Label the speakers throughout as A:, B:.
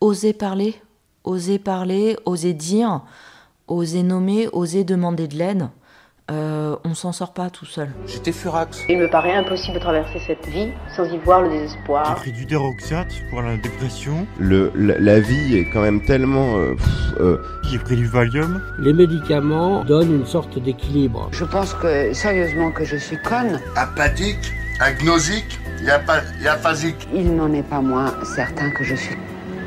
A: oser parler, oser parler, oser dire, oser nommer, oser demander de l'aide. Euh, on s'en sort pas tout seul.
B: J'étais furax.
C: Il me paraît impossible de traverser cette vie sans y voir le
D: J'ai
C: désespoir.
D: pris du déroxate pour la dépression.
E: Le, la, la vie est quand même tellement... euh, euh,
D: J'ai pris du Valium.
F: Les médicaments donnent une sorte d'équilibre.
G: Je pense que, sérieusement, que je suis conne.
H: apathique, agnosique aphasique.
G: Il n'en est pas moins certain que je suis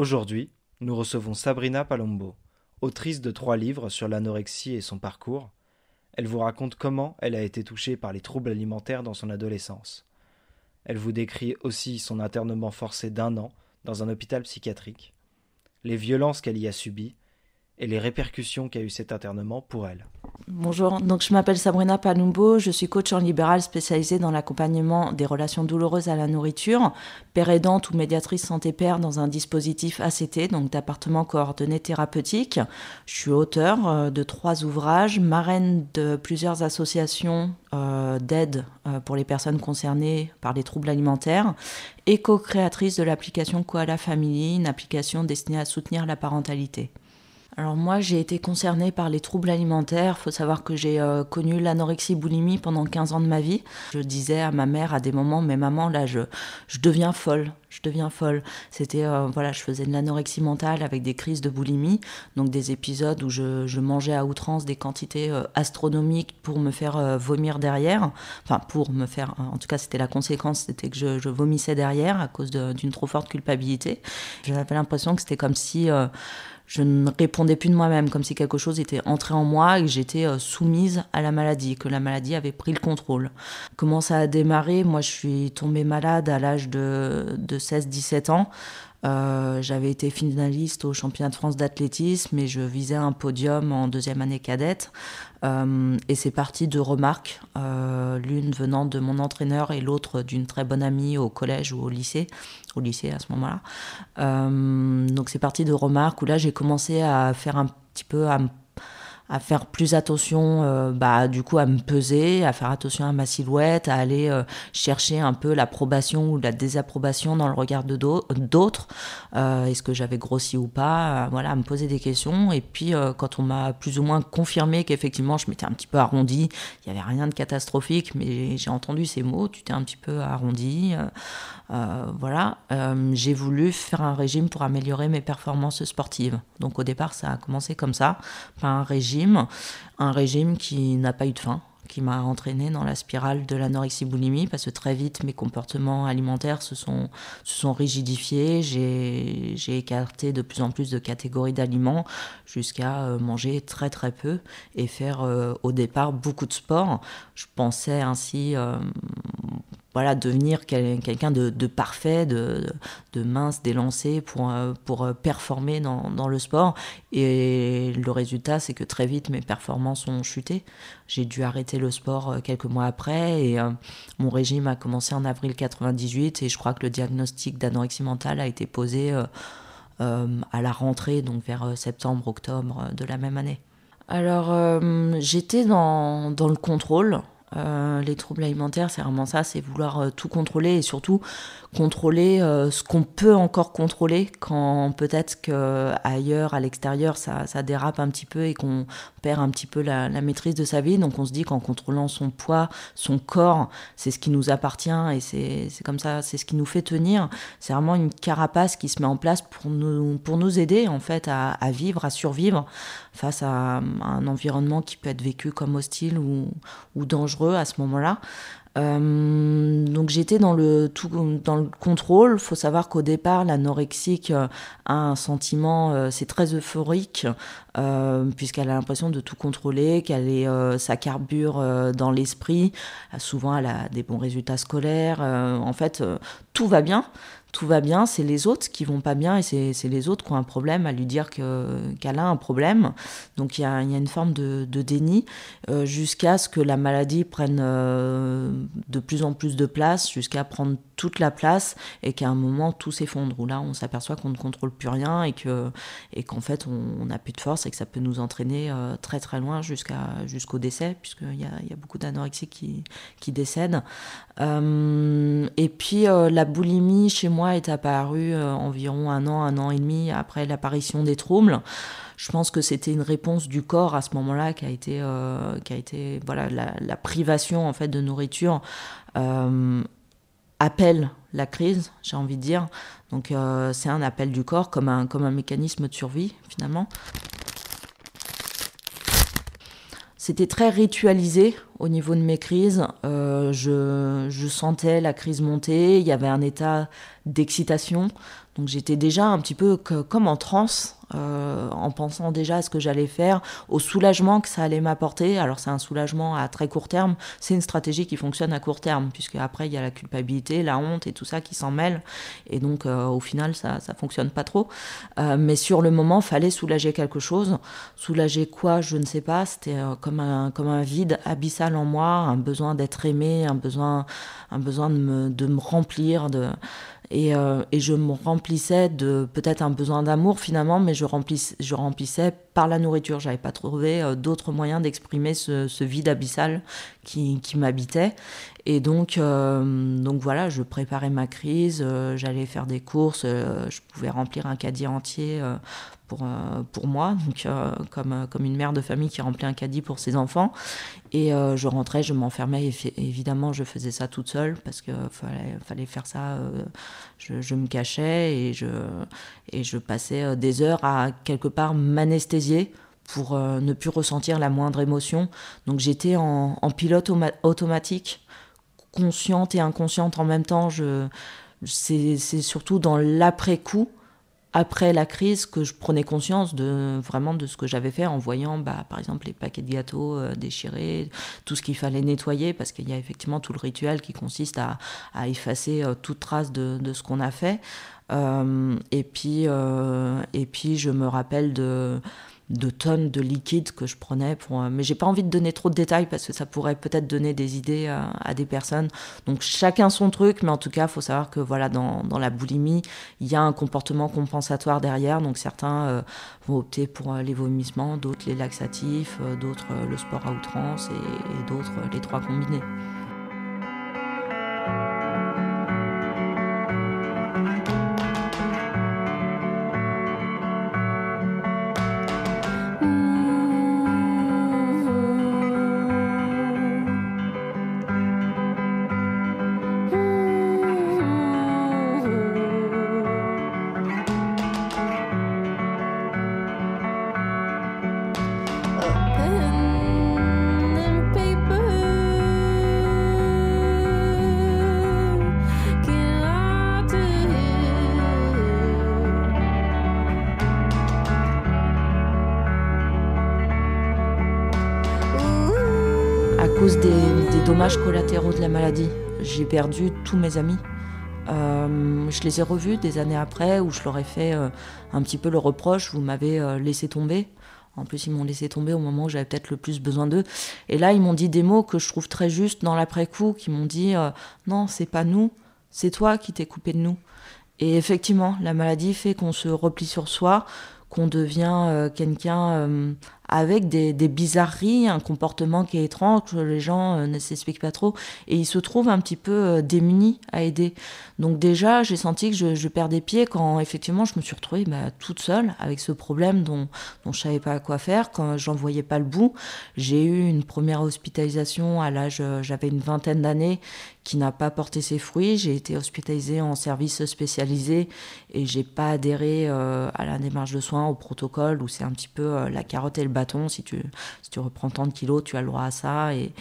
I: Aujourd'hui, nous recevons Sabrina Palombo, autrice de trois livres sur l'anorexie et son parcours. Elle vous raconte comment elle a été touchée par les troubles alimentaires dans son adolescence. Elle vous décrit aussi son internement forcé d'un an dans un hôpital psychiatrique, les violences qu'elle y a subies et les répercussions qu'a eu cet internement pour elle.
A: Bonjour, donc je m'appelle Sabrina Palumbo, je suis coach en libéral spécialisée dans l'accompagnement des relations douloureuses à la nourriture, père aidante ou médiatrice santé-père dans un dispositif ACT, donc d'appartement coordonné thérapeutique. Je suis auteur euh, de trois ouvrages, marraine de plusieurs associations euh, d'aide euh, pour les personnes concernées par les troubles alimentaires et co-créatrice de l'application Koala Family, une application destinée à soutenir la parentalité. Alors moi, j'ai été concernée par les troubles alimentaires. Il faut savoir que j'ai euh, connu l'anorexie boulimie pendant 15 ans de ma vie. Je disais à ma mère à des moments, mais maman, là, je, je deviens folle. Je deviens folle. C'était, euh, voilà, je faisais de l'anorexie mentale avec des crises de boulimie, donc des épisodes où je, je mangeais à outrance des quantités euh, astronomiques pour me faire vomir derrière. Enfin, pour me faire, en tout cas, c'était la conséquence, c'était que je, je vomissais derrière à cause d'une trop forte culpabilité. J'avais l'impression que c'était comme si je ne répondais plus de moi-même, comme si quelque chose était entré en moi et que j'étais euh, soumise à la maladie, que la maladie avait pris le contrôle. Comment ça a démarré? Moi, je suis tombée malade à l'âge de, de 16-17 ans. Euh, J'avais été finaliste au championnat de France d'athlétisme et je visais un podium en deuxième année cadette. Euh, et c'est parti de remarques, euh, l'une venant de mon entraîneur et l'autre d'une très bonne amie au collège ou au lycée, au lycée à ce moment-là. Donc c'est parti de remarques où là j'ai commencé à faire un petit peu à me à faire plus attention, euh, bah, du coup, à me peser, à faire attention à ma silhouette, à aller euh, chercher un peu l'approbation ou la désapprobation dans le regard de d'au- d'autres. Euh, Est-ce que j'avais grossi ou pas Voilà, à me poser des questions. Et puis, quand on m'a plus ou moins confirmé qu'effectivement, je m'étais un petit peu arrondie, il n'y avait rien de catastrophique, mais j'ai entendu ces mots, tu t'es un petit peu arrondi. voilà, j'ai voulu faire un régime pour améliorer mes performances sportives. Donc au départ, ça a commencé comme ça, par un régime, un régime qui n'a pas eu de fin qui m'a entraîné dans la spirale de l'anorexie boulimie parce que très vite mes comportements alimentaires se sont, se rigidifiés, j'ai j'ai écarté de plus en plus de catégories d'aliments jusqu'à euh, manger très très peu et faire euh, au départ beaucoup de sport. Je pensais ainsi euh, voilà, devenir quel- quelqu'un de, parfait, de, mince, d'élancé pour, euh, pour euh, performer dans, dans le sport. Et le résultat, c'est que très vite, mes performances ont chuté. J'ai dû arrêter le sport euh, quelques mois après et mon régime a commencé en avril 98 et je crois que le diagnostic d'anorexie mentale a été posé à la rentrée, donc vers septembre-octobre euh, de la même année. Alors, j'étais dans, dans le contrôle. Euh, les troubles alimentaires, c'est vraiment ça, c'est vouloir euh, tout contrôler et surtout contrôler euh, ce qu'on peut encore contrôler quand peut-être que ailleurs, à l'extérieur, ça, ça dérape un petit peu et qu'on perd un petit peu la, la maîtrise de sa vie. Donc on se dit qu'en contrôlant son poids, son corps, c'est ce qui nous appartient et c'est comme ça, c'est ce qui nous fait tenir. C'est vraiment une carapace qui se met en place pour nous, pour nous aider en fait à, à vivre, à survivre face à, à un environnement qui peut être vécu comme hostile ou, ou dangereux à ce moment-là. Euh, donc j'étais dans le tout dans le contrôle. Faut savoir qu'au départ, l'anorexique euh, a un sentiment, euh, c'est très euphorique puisqu'elle a l'impression de tout contrôler, qu'elle est ça carbure dans l'esprit. Souvent, elle a des bons résultats scolaires. en fait, tout va bien tout va bien, c'est les autres qui vont pas bien et c'est les autres qui ont un problème à lui dire qu'elle a un problème. Donc il y a, y a, une forme de, de déni euh, jusqu'à ce que la maladie prenne euh, de plus en plus de place, jusqu'à prendre toute la place et qu'à un moment tout s'effondre, où là on s'aperçoit qu'on ne contrôle plus rien et que et qu'en fait on n'a plus de force et que ça peut nous entraîner euh, très très loin jusqu'au décès, puisqu'il y a, y a beaucoup d'anorexiques qui, qui décèdent. et puis la boulimie chez moi est apparu euh, environ un an, un an et demi après l'apparition des troubles. Je pense que c'était une réponse du corps à ce moment-là qui a été, euh, qui a été voilà, la, privation en fait de nourriture euh, appelle la crise, j'ai envie de dire. Donc c'est un appel du corps comme un, comme un mécanisme de survie finalement. C'était très ritualisé au niveau de mes crises. Euh, je, je, sentais la crise monter, il y avait un état d'excitation. Donc j'étais déjà un petit peu comme en transe euh, en pensant déjà à ce que j'allais faire, au soulagement que ça allait m'apporter. Alors c'est un soulagement à très court terme, c'est une stratégie qui fonctionne à court terme, puisque après il y a la culpabilité, la honte et tout ça qui s'en mêle, et donc euh, au final ça ça fonctionne pas trop. Euh, mais sur le moment, fallait soulager quelque chose. Soulager quoi, je ne sais pas. C'était comme un comme un vide abyssal en moi, un besoin d'être aimé, un besoin un besoin de me, de me remplir de euh, et, je me remplissais de peut-être un besoin d'amour finalement, mais je, remplissais, je remplissais par la nourriture. J'avais pas trouvé euh, d'autres moyens d'exprimer ce, vide abyssal qui, m'habitait. Et donc, euh, donc voilà, je préparais ma crise, j'allais faire des courses, je pouvais remplir un caddie entier pour, euh, pour moi, donc, euh, comme, euh, comme une mère de famille qui remplit un caddie pour ses enfants. Et je rentrais, je m'enfermais, évidemment, je faisais ça toute seule parce qu'il fallait, faire ça. Je, me cachais et je, et je passais des heures à quelque part m'anesthésier pour ne plus ressentir la moindre émotion. Donc j'étais en, pilote automatique, consciente et inconsciente en même temps. C'est surtout dans l'après-coup après la crise que je prenais conscience de vraiment de ce que j'avais fait en voyant bah, par exemple les paquets de gâteaux euh, déchirés, tout ce qu'il fallait nettoyer parce qu'il y a effectivement tout le rituel qui consiste à, à effacer euh, toute trace de, de ce qu'on a fait. Euh, et puis et puis je me rappelle de de tonnes de liquide que je prenais. Pour, euh, mais j'ai pas envie de donner trop de détails parce que ça pourrait peut-être donner des idées à, des personnes. Donc chacun son truc, mais en tout cas, faut savoir que voilà, dans, dans, la boulimie, il y a un comportement compensatoire derrière. Donc certains euh, vont opter pour euh, les vomissements, d'autres les laxatifs, d'autres le sport à outrance et d'autres les trois combinés. Collatéraux de la maladie. J'ai perdu tous mes amis. Euh, je les ai revus des années après où je leur ai fait euh, un petit peu le reproche, vous m'avez euh, laissé tomber. En plus, ils m'ont laissé tomber au moment où j'avais peut-être le plus besoin d'eux. Et là, ils m'ont dit des mots que je trouve très justes dans l'après-coup, qui m'ont dit non, c'est pas nous, c'est toi qui t'es coupé de nous. Et effectivement, la maladie fait qu'on se replie sur soi, qu'on devient quelqu'un avec des, bizarreries, un comportement qui est étrange, les gens euh, ne s'expliquent pas trop, et ils se trouvent un petit peu euh, démunis à aider. Donc déjà, j'ai senti que je, je perdais pied quand effectivement je me suis retrouvée bah, toute seule avec ce problème dont, dont je savais pas quoi faire, quand j'en voyais pas le bout. J'ai eu une première hospitalisation à l'âge, euh, j'avais une vingtaine d'années, qui n'a pas porté ses fruits. J'ai été hospitalisée en service spécialisé et j'ai pas adhéré à la démarche de soins, au protocole où c'est un petit peu la carotte et le si tu, si tu reprends tant de kilos, tu as le droit à ça. Et,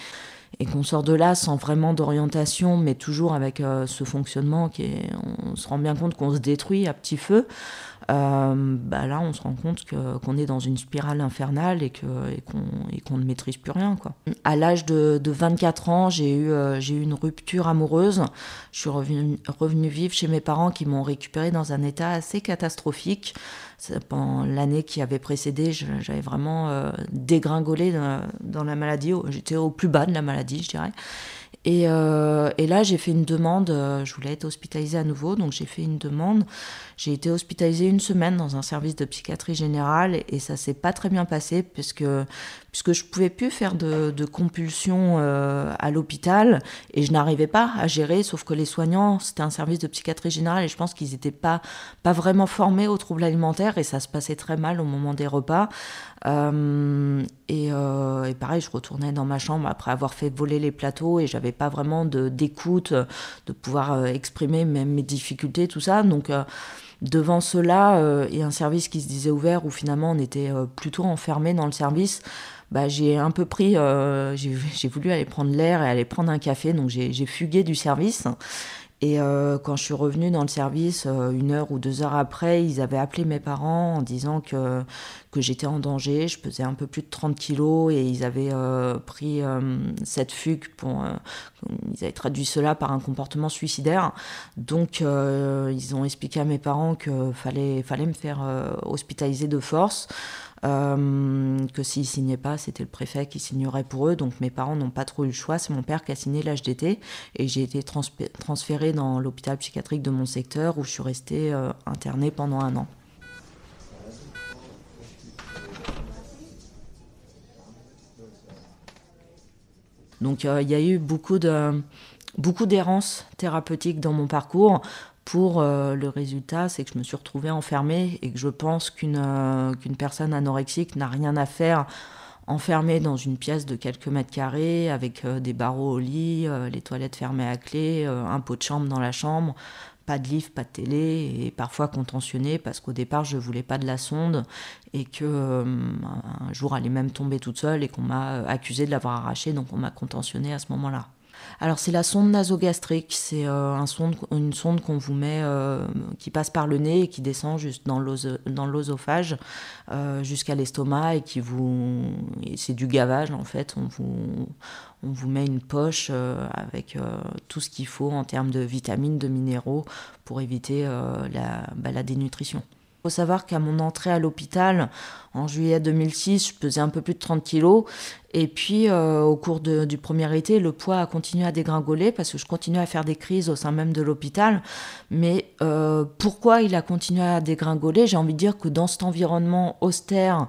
A: et qu'on sort de là sans vraiment d'orientation, mais toujours avec ce fonctionnement qui on se rend bien compte qu'on se détruit à petit feu. Euh, bah là, on se rend compte qu'on est dans une spirale infernale et qu'on ne maîtrise plus rien. Quoi. À l'âge de, 24 ans, j'ai eu, euh, eu une rupture amoureuse. Je suis revenue, revenue vivre chez mes parents qui m'ont récupérée dans un état assez catastrophique. Pendant l'année qui avait précédé, j'avais vraiment euh, dégringolé dans, la maladie. J'étais au plus bas de la maladie, je dirais. Euh, et, là, j'ai fait une demande. Euh, je voulais être hospitalisée à nouveau, donc j'ai fait une demande. J'ai été hospitalisée une semaine dans un service de psychiatrie générale et ça s'est pas très bien passé puisque puisque je pouvais plus faire de, de compulsion euh, à l'hôpital et je n'arrivais pas à gérer. Sauf que les soignants, c'était un service de psychiatrie générale et je pense qu'ils n'étaient pas pas vraiment formés aux troubles alimentaires et ça se passait très mal au moment des repas. Euh, et, euh, et, pareil, je retournais dans ma chambre après avoir fait voler les plateaux et j'avais pas vraiment d'écoute, de, pouvoir euh, exprimer même mes difficultés, tout ça. Donc devant cela et un service qui se disait ouvert où finalement on était plutôt enfermé dans le service, bah, j'ai un peu pris, j'ai voulu aller prendre l'air et aller prendre un café, donc j'ai fugué du service. Et euh, quand je suis revenue dans le service, euh, une heure ou deux heures après, ils avaient appelé mes parents en disant que, que j'étais en danger. Je pesais un peu plus de 30 kilos et ils avaient euh, pris cette fugue pour. ils avaient traduit cela par un comportement suicidaire. Donc, ils ont expliqué à mes parents qu'il fallait, fallait me faire hospitaliser de force. Euh, que s'ils signaient pas, c'était le préfet qui signerait pour eux. Donc mes parents n'ont pas trop eu le choix. C'est mon père qui a signé l'HDT et j'ai été transférée dans l'hôpital psychiatrique de mon secteur où je suis restée euh, internée pendant un an. Donc euh, il y a eu beaucoup de beaucoup d'errance thérapeutique dans mon parcours pour euh, le résultat, c'est que je me suis retrouvée enfermée et que je pense qu'une euh, qu'une personne anorexique n'a rien à faire enfermée dans une pièce de quelques mètres carrés avec euh, des barreaux au lit, les toilettes fermées à clé, un pot de chambre dans la chambre, pas de livre, pas de télé et parfois contentionnée parce qu'au départ je voulais pas de la sonde et que un jour elle est même tombée toute seule et qu'on m'a accusé de l'avoir arrachée donc on m'a contentionnée à ce moment-là. Alors c'est la sonde nasogastrique, c'est euh, une sonde qu'on vous met, euh, qui passe par le nez et qui descend juste dans l'osophage euh, jusqu'à l'estomac et qui vous, c'est du gavage en fait. On vous, met une poche avec tout ce qu'il faut en termes de vitamines, de minéraux pour éviter bah, la dénutrition. Il faut savoir qu'à mon entrée à l'hôpital en juillet 2006, je pesais un peu plus de 30 kilos. Et puis, euh, au cours du premier été, le poids a continué à dégringoler parce que je continuais à faire des crises au sein même de l'hôpital. Mais euh, pourquoi il a continué à dégringoler? J'ai envie de dire que dans cet environnement austère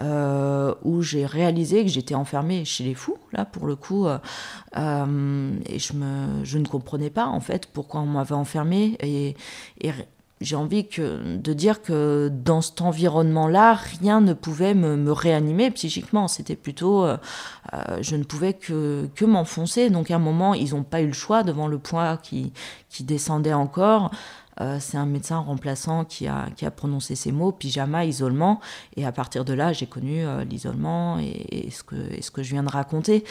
A: euh, où j'ai réalisé que j'étais enfermée chez les fous, là, pour le coup, et je, ne comprenais pas, en fait, pourquoi on m'avait enfermée. Et j'ai envie de dire que dans cet environnement-là, rien ne pouvait me, réanimer psychiquement. C'était plutôt, euh, euh, je ne pouvais que, m'enfoncer. Donc à un moment, ils n'ont pas eu le choix devant le poids qui, descendait encore. Euh, c'est un médecin remplaçant qui a, prononcé ces mots, pyjama, isolement. Et à partir de là, j'ai connu l'isolement et ce que je viens de raconter.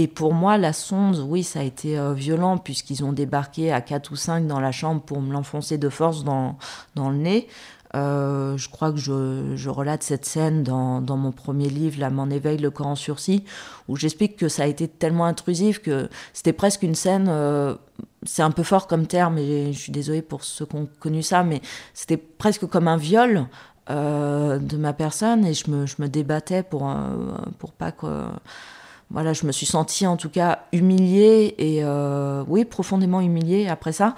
A: Et pour moi, la sonde, oui, ça a été euh, violent puisqu'ils ont débarqué à 4 ou 5 dans la chambre pour me l'enfoncer de force dans, dans le nez. Euh, je crois que je, je, relate cette scène dans, dans mon premier livre, La m'en éveille, le corps en sursis, où j'explique que ça a été tellement intrusif que c'était presque une scène, euh, c'est un peu fort comme terme, et je suis désolée pour ceux qui ont connu ça, mais c'était presque comme un viol de ma personne, et je me, je me débattais pour, pour pas que voilà, je me suis sentie en tout cas humiliée et euh, oui, profondément humiliée après ça.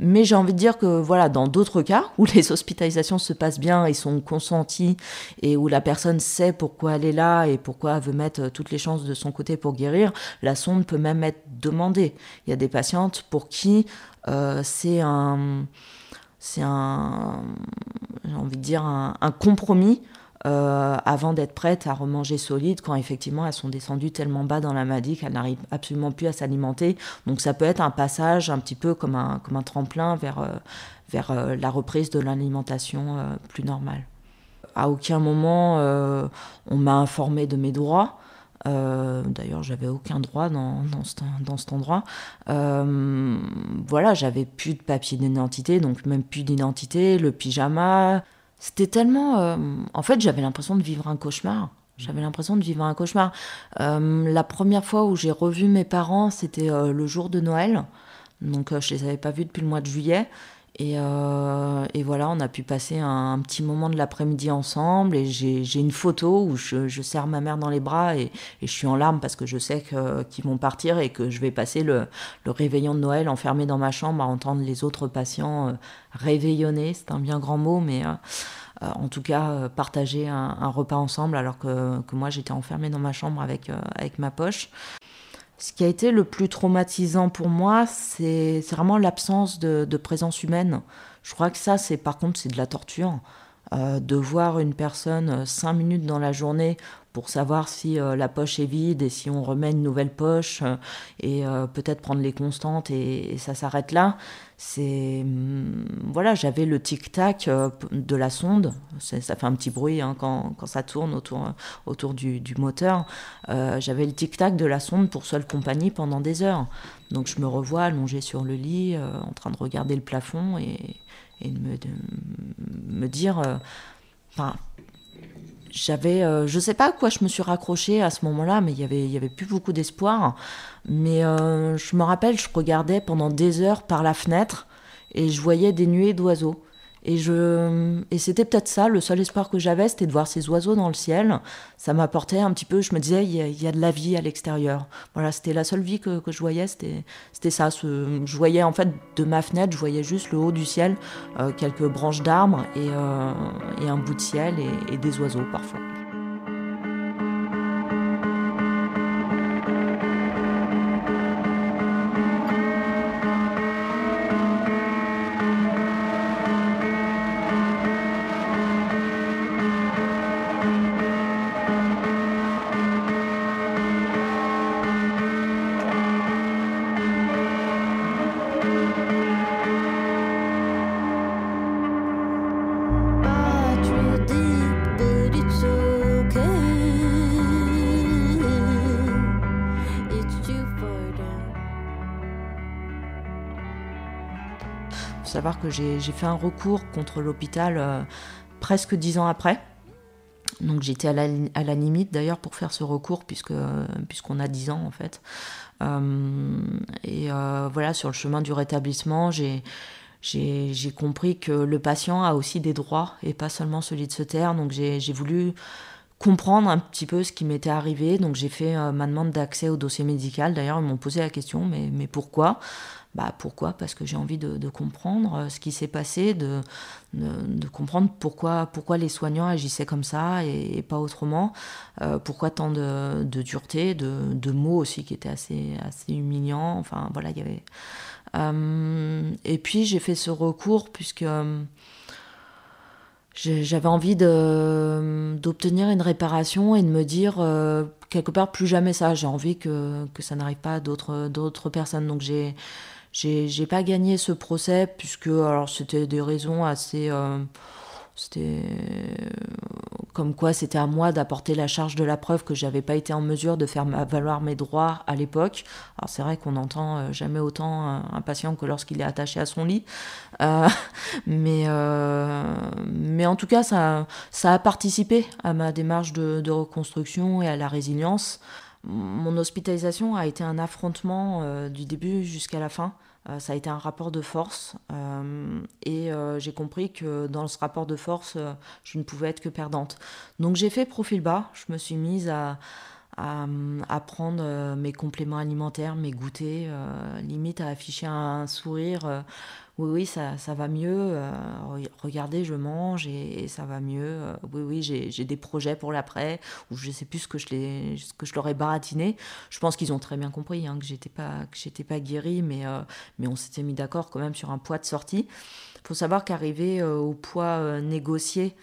A: Mais j'ai envie de dire que voilà, dans d'autres cas où les hospitalisations se passent bien et sont consenties et où la personne sait pourquoi elle est là et pourquoi elle veut mettre toutes les chances de son côté pour guérir, la sonde peut même être demandée. Il y a des patientes pour qui euh, c'est un, c'est un, j'ai envie de dire un, un compromis euh, avant d'être prêtes à remanger solide quand effectivement elles sont descendues tellement bas dans la maladie qu'elles n'arrivent absolument plus à s'alimenter. Donc ça peut être un passage un petit peu comme un, comme un tremplin vers, euh, vers euh, la reprise de l'alimentation plus normale. À aucun moment on m'a informé de mes droits. D'ailleurs, j'avais aucun droit dans, dans, cet endroit. voilà, j'avais plus de papier d'identité, donc même plus d'identité, le pyjama. C'était tellement. en fait, j'avais l'impression de vivre un cauchemar. J'avais l'impression de vivre un cauchemar. la première fois où j'ai revu mes parents, c'était le jour de Noël. Donc, je les avais pas vus depuis le mois de juillet. Euh, et, voilà, on a pu passer un, petit moment de l'après-midi ensemble. Et j'ai une photo où je, je, serre ma mère dans les bras et, je suis en larmes parce que je sais qu'ils vont partir et que je vais passer le, réveillon de Noël enfermé dans ma chambre à entendre les autres patients euh, réveillonner. C'est un bien grand mot, mais euh, en tout cas, partager un, repas ensemble alors que, que moi j'étais enfermée dans ma chambre avec, avec ma poche. Ce qui a été le plus traumatisant pour moi, c'est vraiment l'absence de, présence humaine. Je crois que ça, c'est par contre, c'est de la torture. Euh, de voir une personne euh, cinq minutes dans la journée pour savoir si euh, la poche est vide et si on remet une nouvelle poche et peut-être prendre les constantes et, ça s'arrête là. C'est hum, voilà, j'avais le tic tac de la sonde. Ça fait un petit bruit hein, quand, quand, ça tourne autour autour du, du moteur. j'avais le tic tac de la sonde pour seule compagnie pendant des heures. Donc je me revois allongée sur le lit, en train de regarder le plafond et et de me, dire. Euh, enfin, j'avais, euh, je sais pas à quoi je me suis raccrochée à ce moment-là, mais il y avait, il y avait plus beaucoup d'espoir. Mais euh, je me rappelle, je regardais pendant des heures par la fenêtre et je voyais des nuées d'oiseaux. Et, je, et c'était peut-être ça, le seul espoir que j'avais, c'était de voir ces oiseaux dans le ciel. Ça m'apportait un petit peu, je me disais, il y a, de la vie à l'extérieur. Voilà, c'était la seule vie que, que je voyais, c'était, c'était ça. Ce, je voyais en fait de ma fenêtre, je voyais juste le haut du ciel, euh, quelques branches d'arbres et, euh, et, un bout de ciel et des oiseaux parfois. Savoir que j'ai fait un recours contre l'hôpital euh, presque dix ans après. Donc j'étais à la, à la, limite d'ailleurs pour faire ce recours puisque puisqu'on a dix ans en fait. Euh, et euh, voilà, sur le chemin du rétablissement, j'ai j'ai compris que le patient a aussi des droits et pas seulement celui de se taire. Donc j'ai voulu comprendre un petit peu ce qui m'était arrivé. Donc j'ai fait ma demande d'accès au dossier médical. D'ailleurs, ils m'ont posé la question, mais, mais pourquoi? Bah, pourquoi? Parce que j'ai envie de, comprendre euh, ce qui s'est passé, de, de, comprendre pourquoi, pourquoi les soignants agissaient comme ça et, pas autrement, euh, pourquoi tant de, dureté, de, mots aussi qui étaient assez, assez humiliants. Enfin voilà, il y avait. Euh, et puis j'ai fait ce recours puisque j'avais envie d'obtenir une réparation et de me dire quelque part plus jamais ça. J'ai envie que, que ça n'arrive pas à d'autres personnes. Donc j'ai j'ai pas gagné ce procès puisque alors c'était des raisons assez euh, c'était comme quoi c'était à moi d'apporter la charge de la preuve que j'avais pas été en mesure de faire valoir mes droits à l'époque. Alors c'est vrai qu'on n'entend euh, jamais autant un patient que lorsqu'il est attaché à son lit, euh, mais mais en tout cas ça ça a participé à ma démarche de reconstruction et à la résilience. Mon hospitalisation a été un affrontement du début jusqu'à la fin. Euh, ça a été un rapport de force euh, et euh, j'ai compris que dans ce rapport de force, je ne pouvais être que perdante. Donc j'ai fait profil bas, je me suis mise à, à, prendre mes compléments alimentaires, mes goûters, limite à afficher un sourire oui, oui, ça, ça va mieux. Euh, regardez, je mange et, ça va mieux. Euh, oui, oui, j'ai des projets pour l'après, ou je sais plus ce que je, ce que je leur ai baratiné. Je pense qu'ils ont très bien compris hein, que j'étais pas que pas guérie, mais, euh, mais on s'était mis d'accord quand même sur un poids de sortie. Il faut savoir qu'arriver au poids négocié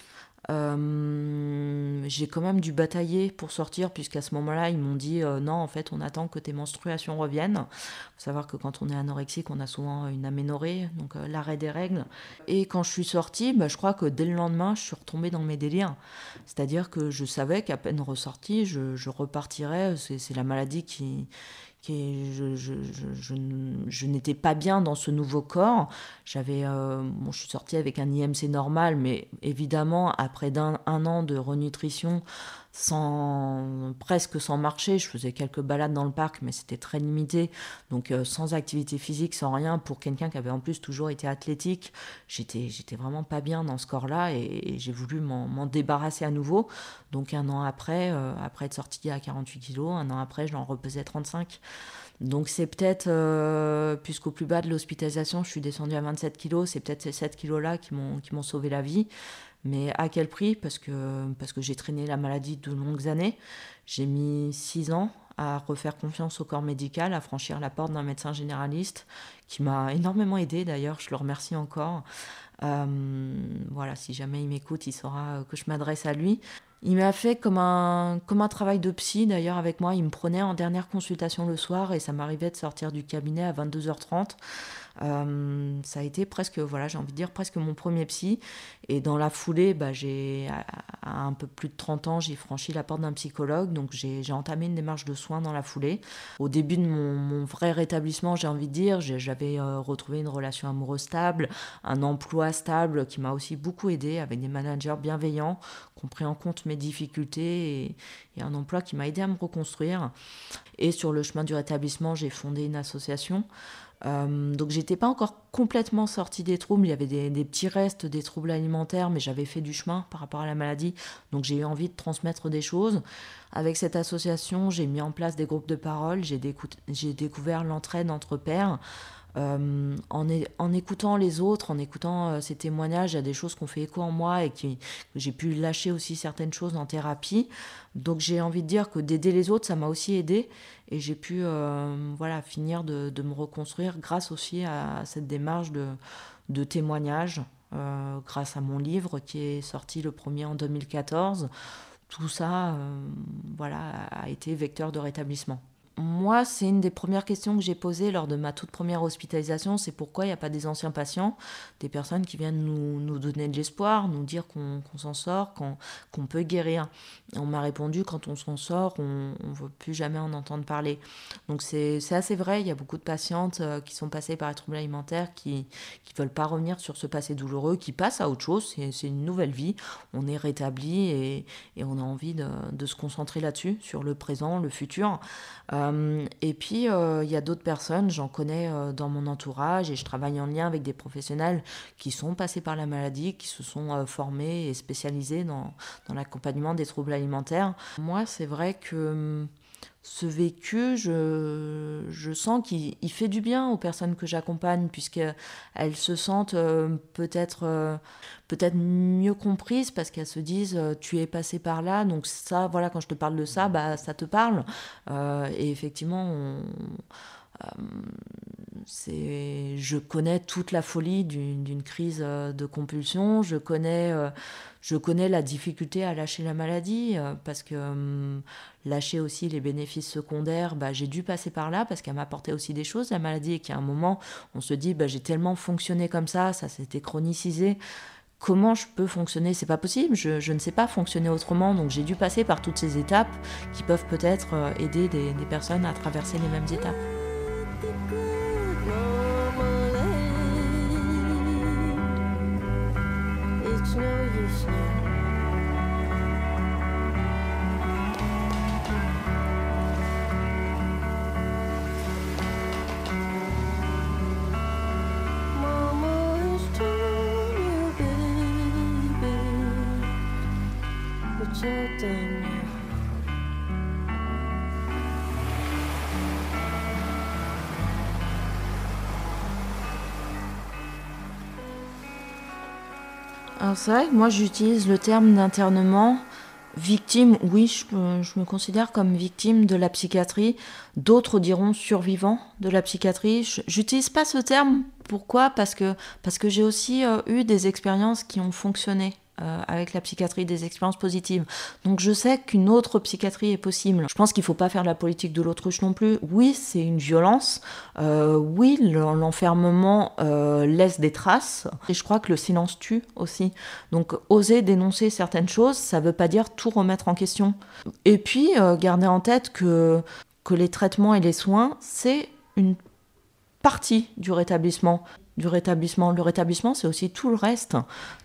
A: Euh, j'ai quand même dû batailler pour sortir, puisqu'à ce moment-là, ils m'ont dit euh, non, en fait, on attend que tes menstruations reviennent. Il faut savoir que quand on est anorexique, on a souvent une aménorrhée, donc euh, l'arrêt des règles. Et quand je suis sortie, bah, je crois que dès le lendemain, je suis retombée dans mes délires. C'est-à-dire que je savais qu'à peine ressortie, je, je repartirais. C'est la maladie qui je, n'étais pas bien dans ce nouveau corps. J'avais, euh, bon, je suis sortie avec un IMC normal, mais évidemment, après un an de renutrition, sans presque sans marcher. Je faisais quelques balades dans le parc, mais c'était très limité. Donc euh, sans activité physique, sans rien, pour quelqu'un qui avait en plus toujours été athlétique, j'étais j'étais vraiment pas bien dans ce corps-là et, j'ai voulu m'en débarrasser à nouveau. Donc un an après, euh, après être sortie à 48 kilos, un an après, j'en repesais 35. Donc c'est peut-être, euh, puisqu'au plus bas de l'hospitalisation, je suis descendue à 27 kilos, c'est peut-être ces 7 kilos-là qui m'ont sauvé la vie. Mais à quel prix? Parce que, parce que j'ai traîné la maladie de longues années. J'ai mis six ans à refaire confiance au corps médical, à franchir la porte d'un médecin généraliste qui m'a énormément aidé d'ailleurs, je le remercie encore. Euh, voilà, si jamais il m'écoute, il saura que je m'adresse à lui. Il m'a fait comme un, comme un travail de psy d'ailleurs avec moi. Il me prenait en dernière consultation le soir et ça m'arrivait de sortir du cabinet à 22h30 euh, ça a été presque, voilà, j'ai envie de dire presque mon premier psy. Et dans la foulée, bah, j'ai, à, un peu plus de 30 ans, j'ai franchi la porte d'un psychologue. Donc j'ai, entamé une démarche de soins dans la foulée. Au début de mon, vrai rétablissement, j'ai envie de dire, j'avais euh, retrouvé une relation amoureuse stable, un emploi stable qui m'a aussi beaucoup aidé avec des managers bienveillants qui ont pris en compte mes difficultés et, et un emploi qui m'a aidé à me reconstruire. Et sur le chemin du rétablissement, j'ai fondé une association. Euh, donc j'étais pas encore complètement sortie des troubles, il y avait des, petits restes des troubles alimentaires, mais j'avais fait du chemin par rapport à la maladie, donc j'ai eu envie de transmettre des choses. Avec cette association, j'ai mis en place des groupes de parole, j'ai découvert l'entraide entre pairs. Euh, en, écoutant les autres, en écoutant euh, ces témoignages, il y a des choses qui ont fait écho en moi et qui, que j'ai pu lâcher aussi certaines choses en thérapie. Donc j'ai envie de dire que d'aider les autres, ça m'a aussi aidé et j'ai pu euh, voilà, finir de, de, me reconstruire grâce aussi à cette démarche de, de témoignage, grâce à mon livre qui est sorti le premier en 2014. Tout ça voilà, a été vecteur de rétablissement moi, c'est une des premières questions que j'ai posées lors de ma toute première hospitalisation, c'est pourquoi il n'y a pas des anciens patients, des personnes qui viennent nous, donner de l'espoir, nous dire qu'on s'en sort, qu'on peut guérir. on m'a répondu, quand on s'en sort, on ne veut plus jamais en entendre parler. Donc c'est assez vrai, il y a beaucoup de patientes euh, qui sont passées par les troubles alimentaires, qui ne veulent pas revenir sur ce passé douloureux, qui passent à autre chose, c'est une nouvelle vie, on est rétabli et, on a envie de, se concentrer là-dessus, sur le présent, le futur. Euh, euh, et puis, euh, il y a d'autres personnes, j'en connais euh, dans mon entourage et je travaille en lien avec des professionnels qui sont passés par la maladie, qui se sont formés et spécialisés dans, l'accompagnement des troubles alimentaires. Moi, c'est vrai que hum, ce vécu, je, je sens qu'il fait du bien aux personnes que j'accompagne, puisqu'elles se sentent euh, peut-être euh, peut-être mieux comprises, parce qu'elles se disent euh, tu es passé par là, donc ça, voilà, quand je te parle de ça, bah, ça te parle. et effectivement, on, c'est, je connais toute la folie d'une crise de compulsion, je connais je connais la difficulté à lâcher la maladie euh, parce que hum, lâcher aussi les bénéfices secondaires, bah, j'ai dû passer par là parce qu'elle m'apportait aussi des choses, la maladie, et qu'à un moment, on se dit, bah, j'ai tellement fonctionné comme ça, ça s'était chronicisé. Comment je peux fonctionner? C'est pas possible, je, ne sais pas fonctionner autrement, donc j'ai dû passer par toutes ces étapes qui peuvent peut-être euh, aider des personnes à traverser les mêmes étapes. C'est vrai que moi j'utilise le terme d'internement victime, oui, je, me considère comme victime de la psychiatrie. D'autres diront survivant de la psychiatrie. J'utilise pas ce terme. Pourquoi? Parce que, j'ai aussi euh, eu des expériences qui ont fonctionné euh, avec la psychiatrie des expériences positives. Donc je sais qu'une autre psychiatrie est possible. Je pense qu'il ne faut pas faire la politique de l'autruche non plus. Oui, c'est une violence. Euh, oui, l'enfermement euh, laisse des traces. Et je crois que le silence tue aussi. Donc oser dénoncer certaines choses, ça ne veut pas dire tout remettre en question. Et puis garder en tête que, que les traitements et les soins, c'est une partie du rétablissement du rétablissement. Le rétablissement, c'est aussi tout le reste,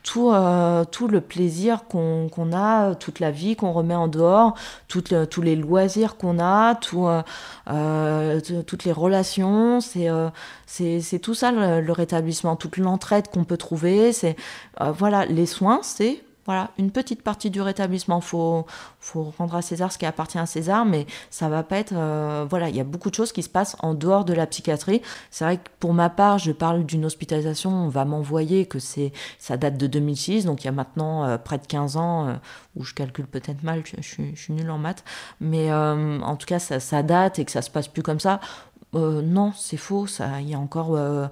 A: tout, euh, tout le plaisir qu'on a, toute la vie qu'on remet en dehors, tous les loisirs qu'on a, tout, euh, euh, toutes les relations. C'est c'est tout ça le, le rétablissement, toute l'entraide qu'on peut trouver. C'est voilà, les soins, c'est voilà, une petite partie du rétablissement. Faut, faut rendre à César ce qui appartient à César, mais ça va pas être. Euh, voilà, il y a beaucoup de choses qui se passent en dehors de la psychiatrie. C'est vrai que pour ma part, je parle d'une hospitalisation. On va m'envoyer que c'est, ça date de 2006, donc il y a maintenant euh, près de 15 ans, euh, où je calcule peut-être mal, je, je, suis nulle en maths, mais en tout cas, ça, ça date et que ça se passe plus comme ça. Euh, non, c'est faux. Ça, il y a encore euh,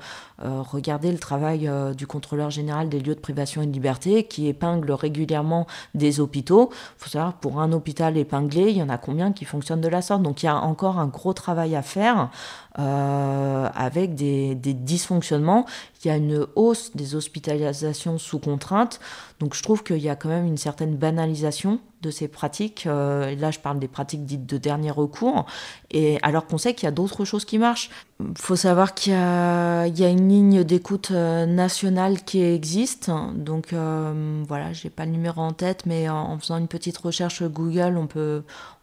A: euh, regardé le travail du contrôleur général des lieux de privation et de liberté qui épingle régulièrement des hôpitaux. Il faut savoir pour un hôpital épinglé, il y en a combien qui fonctionnent de la sorte. Donc il y a encore un gros travail à faire avec des, dysfonctionnements. Il y a une hausse des hospitalisations sous contrainte. Donc je trouve qu'il y a quand même une certaine banalisation de ces pratiques. Euh, là, je parle des pratiques dites de dernier recours. Et alors qu'on sait qu'il y a d'autres choses qui marchent. Il faut savoir qu'il y, a, une ligne d'écoute euh, nationale qui existe. Donc euh, voilà, j'ai pas le numéro en tête, mais en, faisant une petite recherche Google, on peut,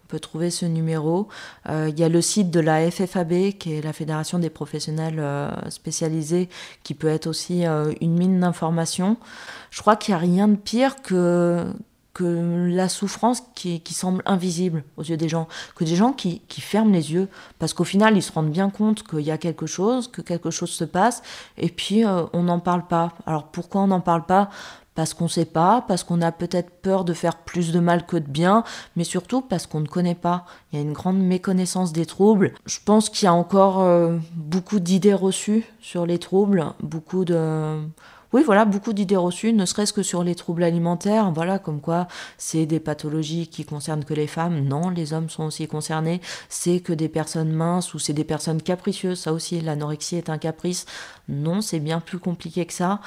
A: peut trouver ce numéro. Il y a le site de la FFAB, qui est la Fédération des professionnels spécialisés, qui peut être aussi une mine d'informations. Je crois qu'il n'y a rien de pire que, que la souffrance qui, semble invisible aux yeux des gens, que des gens qui, ferment les yeux, parce qu'au final, ils se rendent bien compte qu'il y a quelque chose, que quelque chose se passe, et puis euh, on n'en parle pas. Alors pourquoi on n'en parle pas? Parce qu'on ne sait pas, parce qu'on a peut-être peur de faire plus de mal que de bien, mais surtout parce qu'on ne connaît pas. Il y a une grande méconnaissance des troubles. Je pense qu'il y a encore euh, beaucoup d'idées reçues sur les troubles, beaucoup de oui, voilà, beaucoup d'idées reçues, ne serait-ce que sur les troubles alimentaires, voilà, comme quoi c'est des pathologies qui concernent que les femmes. Non, les hommes sont aussi concernés. C'est que des personnes minces ou c'est des personnes capricieuses. Ça aussi, l'anorexie est un caprice. Non, c'est bien plus compliqué que ça.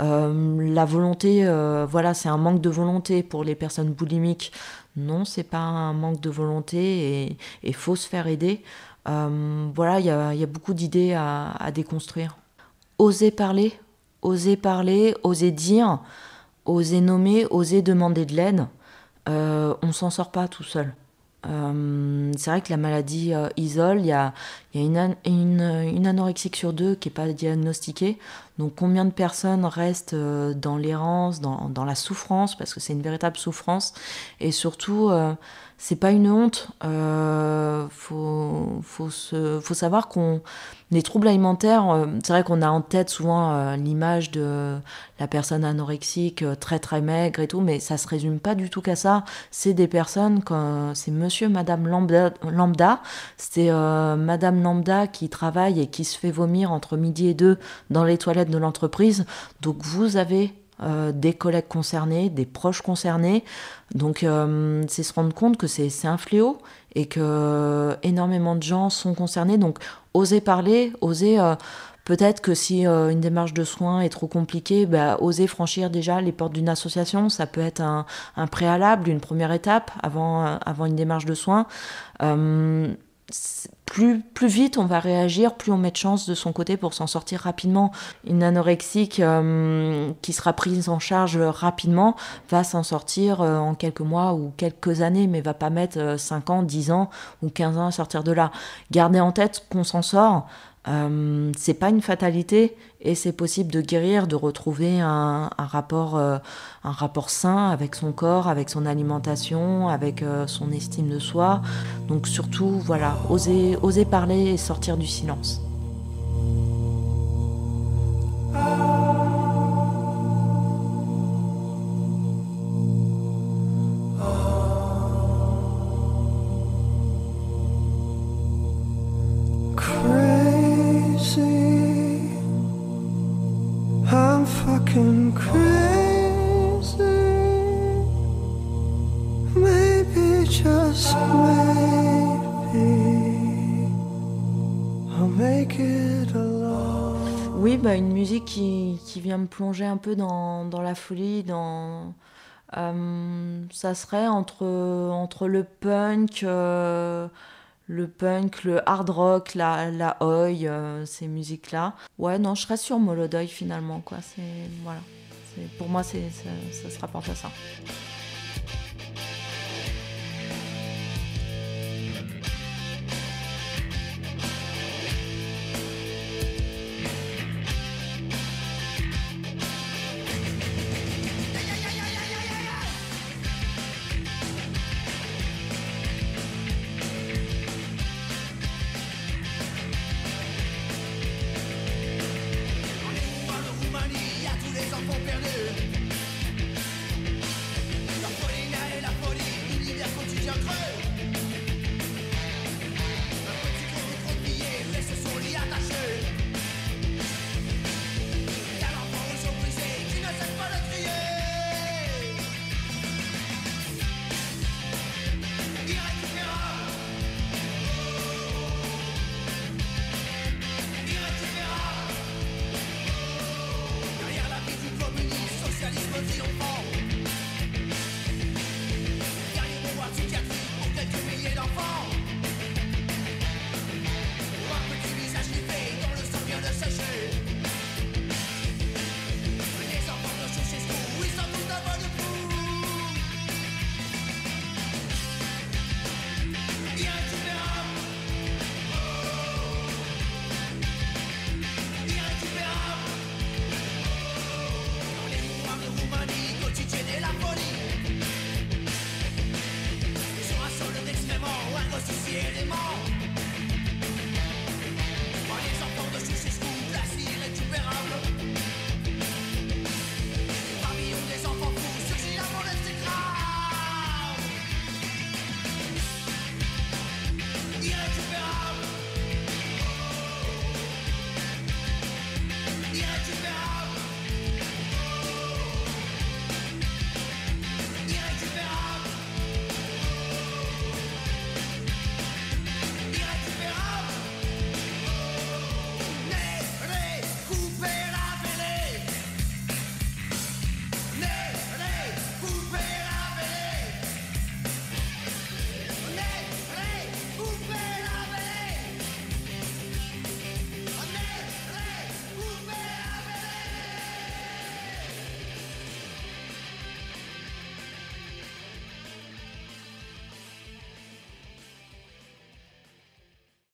A: Euh, la volonté, euh, voilà, c'est un manque de volonté pour les personnes boulimiques. Non, c'est pas un manque de volonté et il faut se faire aider. Euh, voilà, il y a, beaucoup d'idées à, à déconstruire. Oser parler, oser parler, oser dire, oser nommer, oser demander de l'aide, euh, on s'en sort pas tout seul. Euh, c'est vrai que la maladie euh, isole, il y a, une, anorexique sur deux qui n'est pas diagnostiquée. Donc combien de personnes restent dans l'errance, dans, la souffrance, parce que c'est une véritable souffrance. Et surtout, c'est pas une honte. Euh, faut, savoir qu'on les troubles alimentaires, euh, c'est vrai qu'on a en tête souvent euh, l'image de la personne anorexique euh, très très maigre et tout, mais ça se résume pas du tout qu'à ça. C'est des personnes, c'est Monsieur, Madame lambda c'est Madame lambda qui travaille et qui se fait vomir entre midi et deux dans les toilettes de l'entreprise. Donc vous avez euh, des collègues concernés, des proches concernés. Donc euh, c'est se rendre compte que c'est un fléau et que énormément de gens sont concernés. Donc oser parler, oser... Euh, peut-être que si une démarche de soins est trop compliquée, bah, oser franchir déjà les portes d'une association, ça peut être un, un, préalable, une première étape avant, avant une démarche de soins plus, plus vite on va réagir, plus on met de chance de son côté pour s'en sortir rapidement. Une anorexique euh, qui sera prise en charge rapidement va s'en sortir euh, en quelques mois ou quelques années, mais va pas mettre 5 euh, ans, 10 ans ou 15 ans à sortir de là. Gardez en tête qu'on s'en sort, euh, c'est pas une fatalité et c'est possible de guérir, de retrouver un, rapport, euh, un rapport sain avec son corps, avec son alimentation, avec euh, son estime de soi. Donc surtout, voilà, oser, oser parler et sortir du silence. I'm fucking crazy. Maybe just maybe I'll make it. Oui, bah une musique qui, qui vient me plonger un peu dans, dans la folie, dans euh, ça serait entre, entre le punk, euh, le punk, le hard rock, la, la oi, euh, ces musiques-là. Ouais, non, je serais sur Molodoy finalement, quoi. C'est, voilà. pour moi, c'est, ça se rapporte à ça.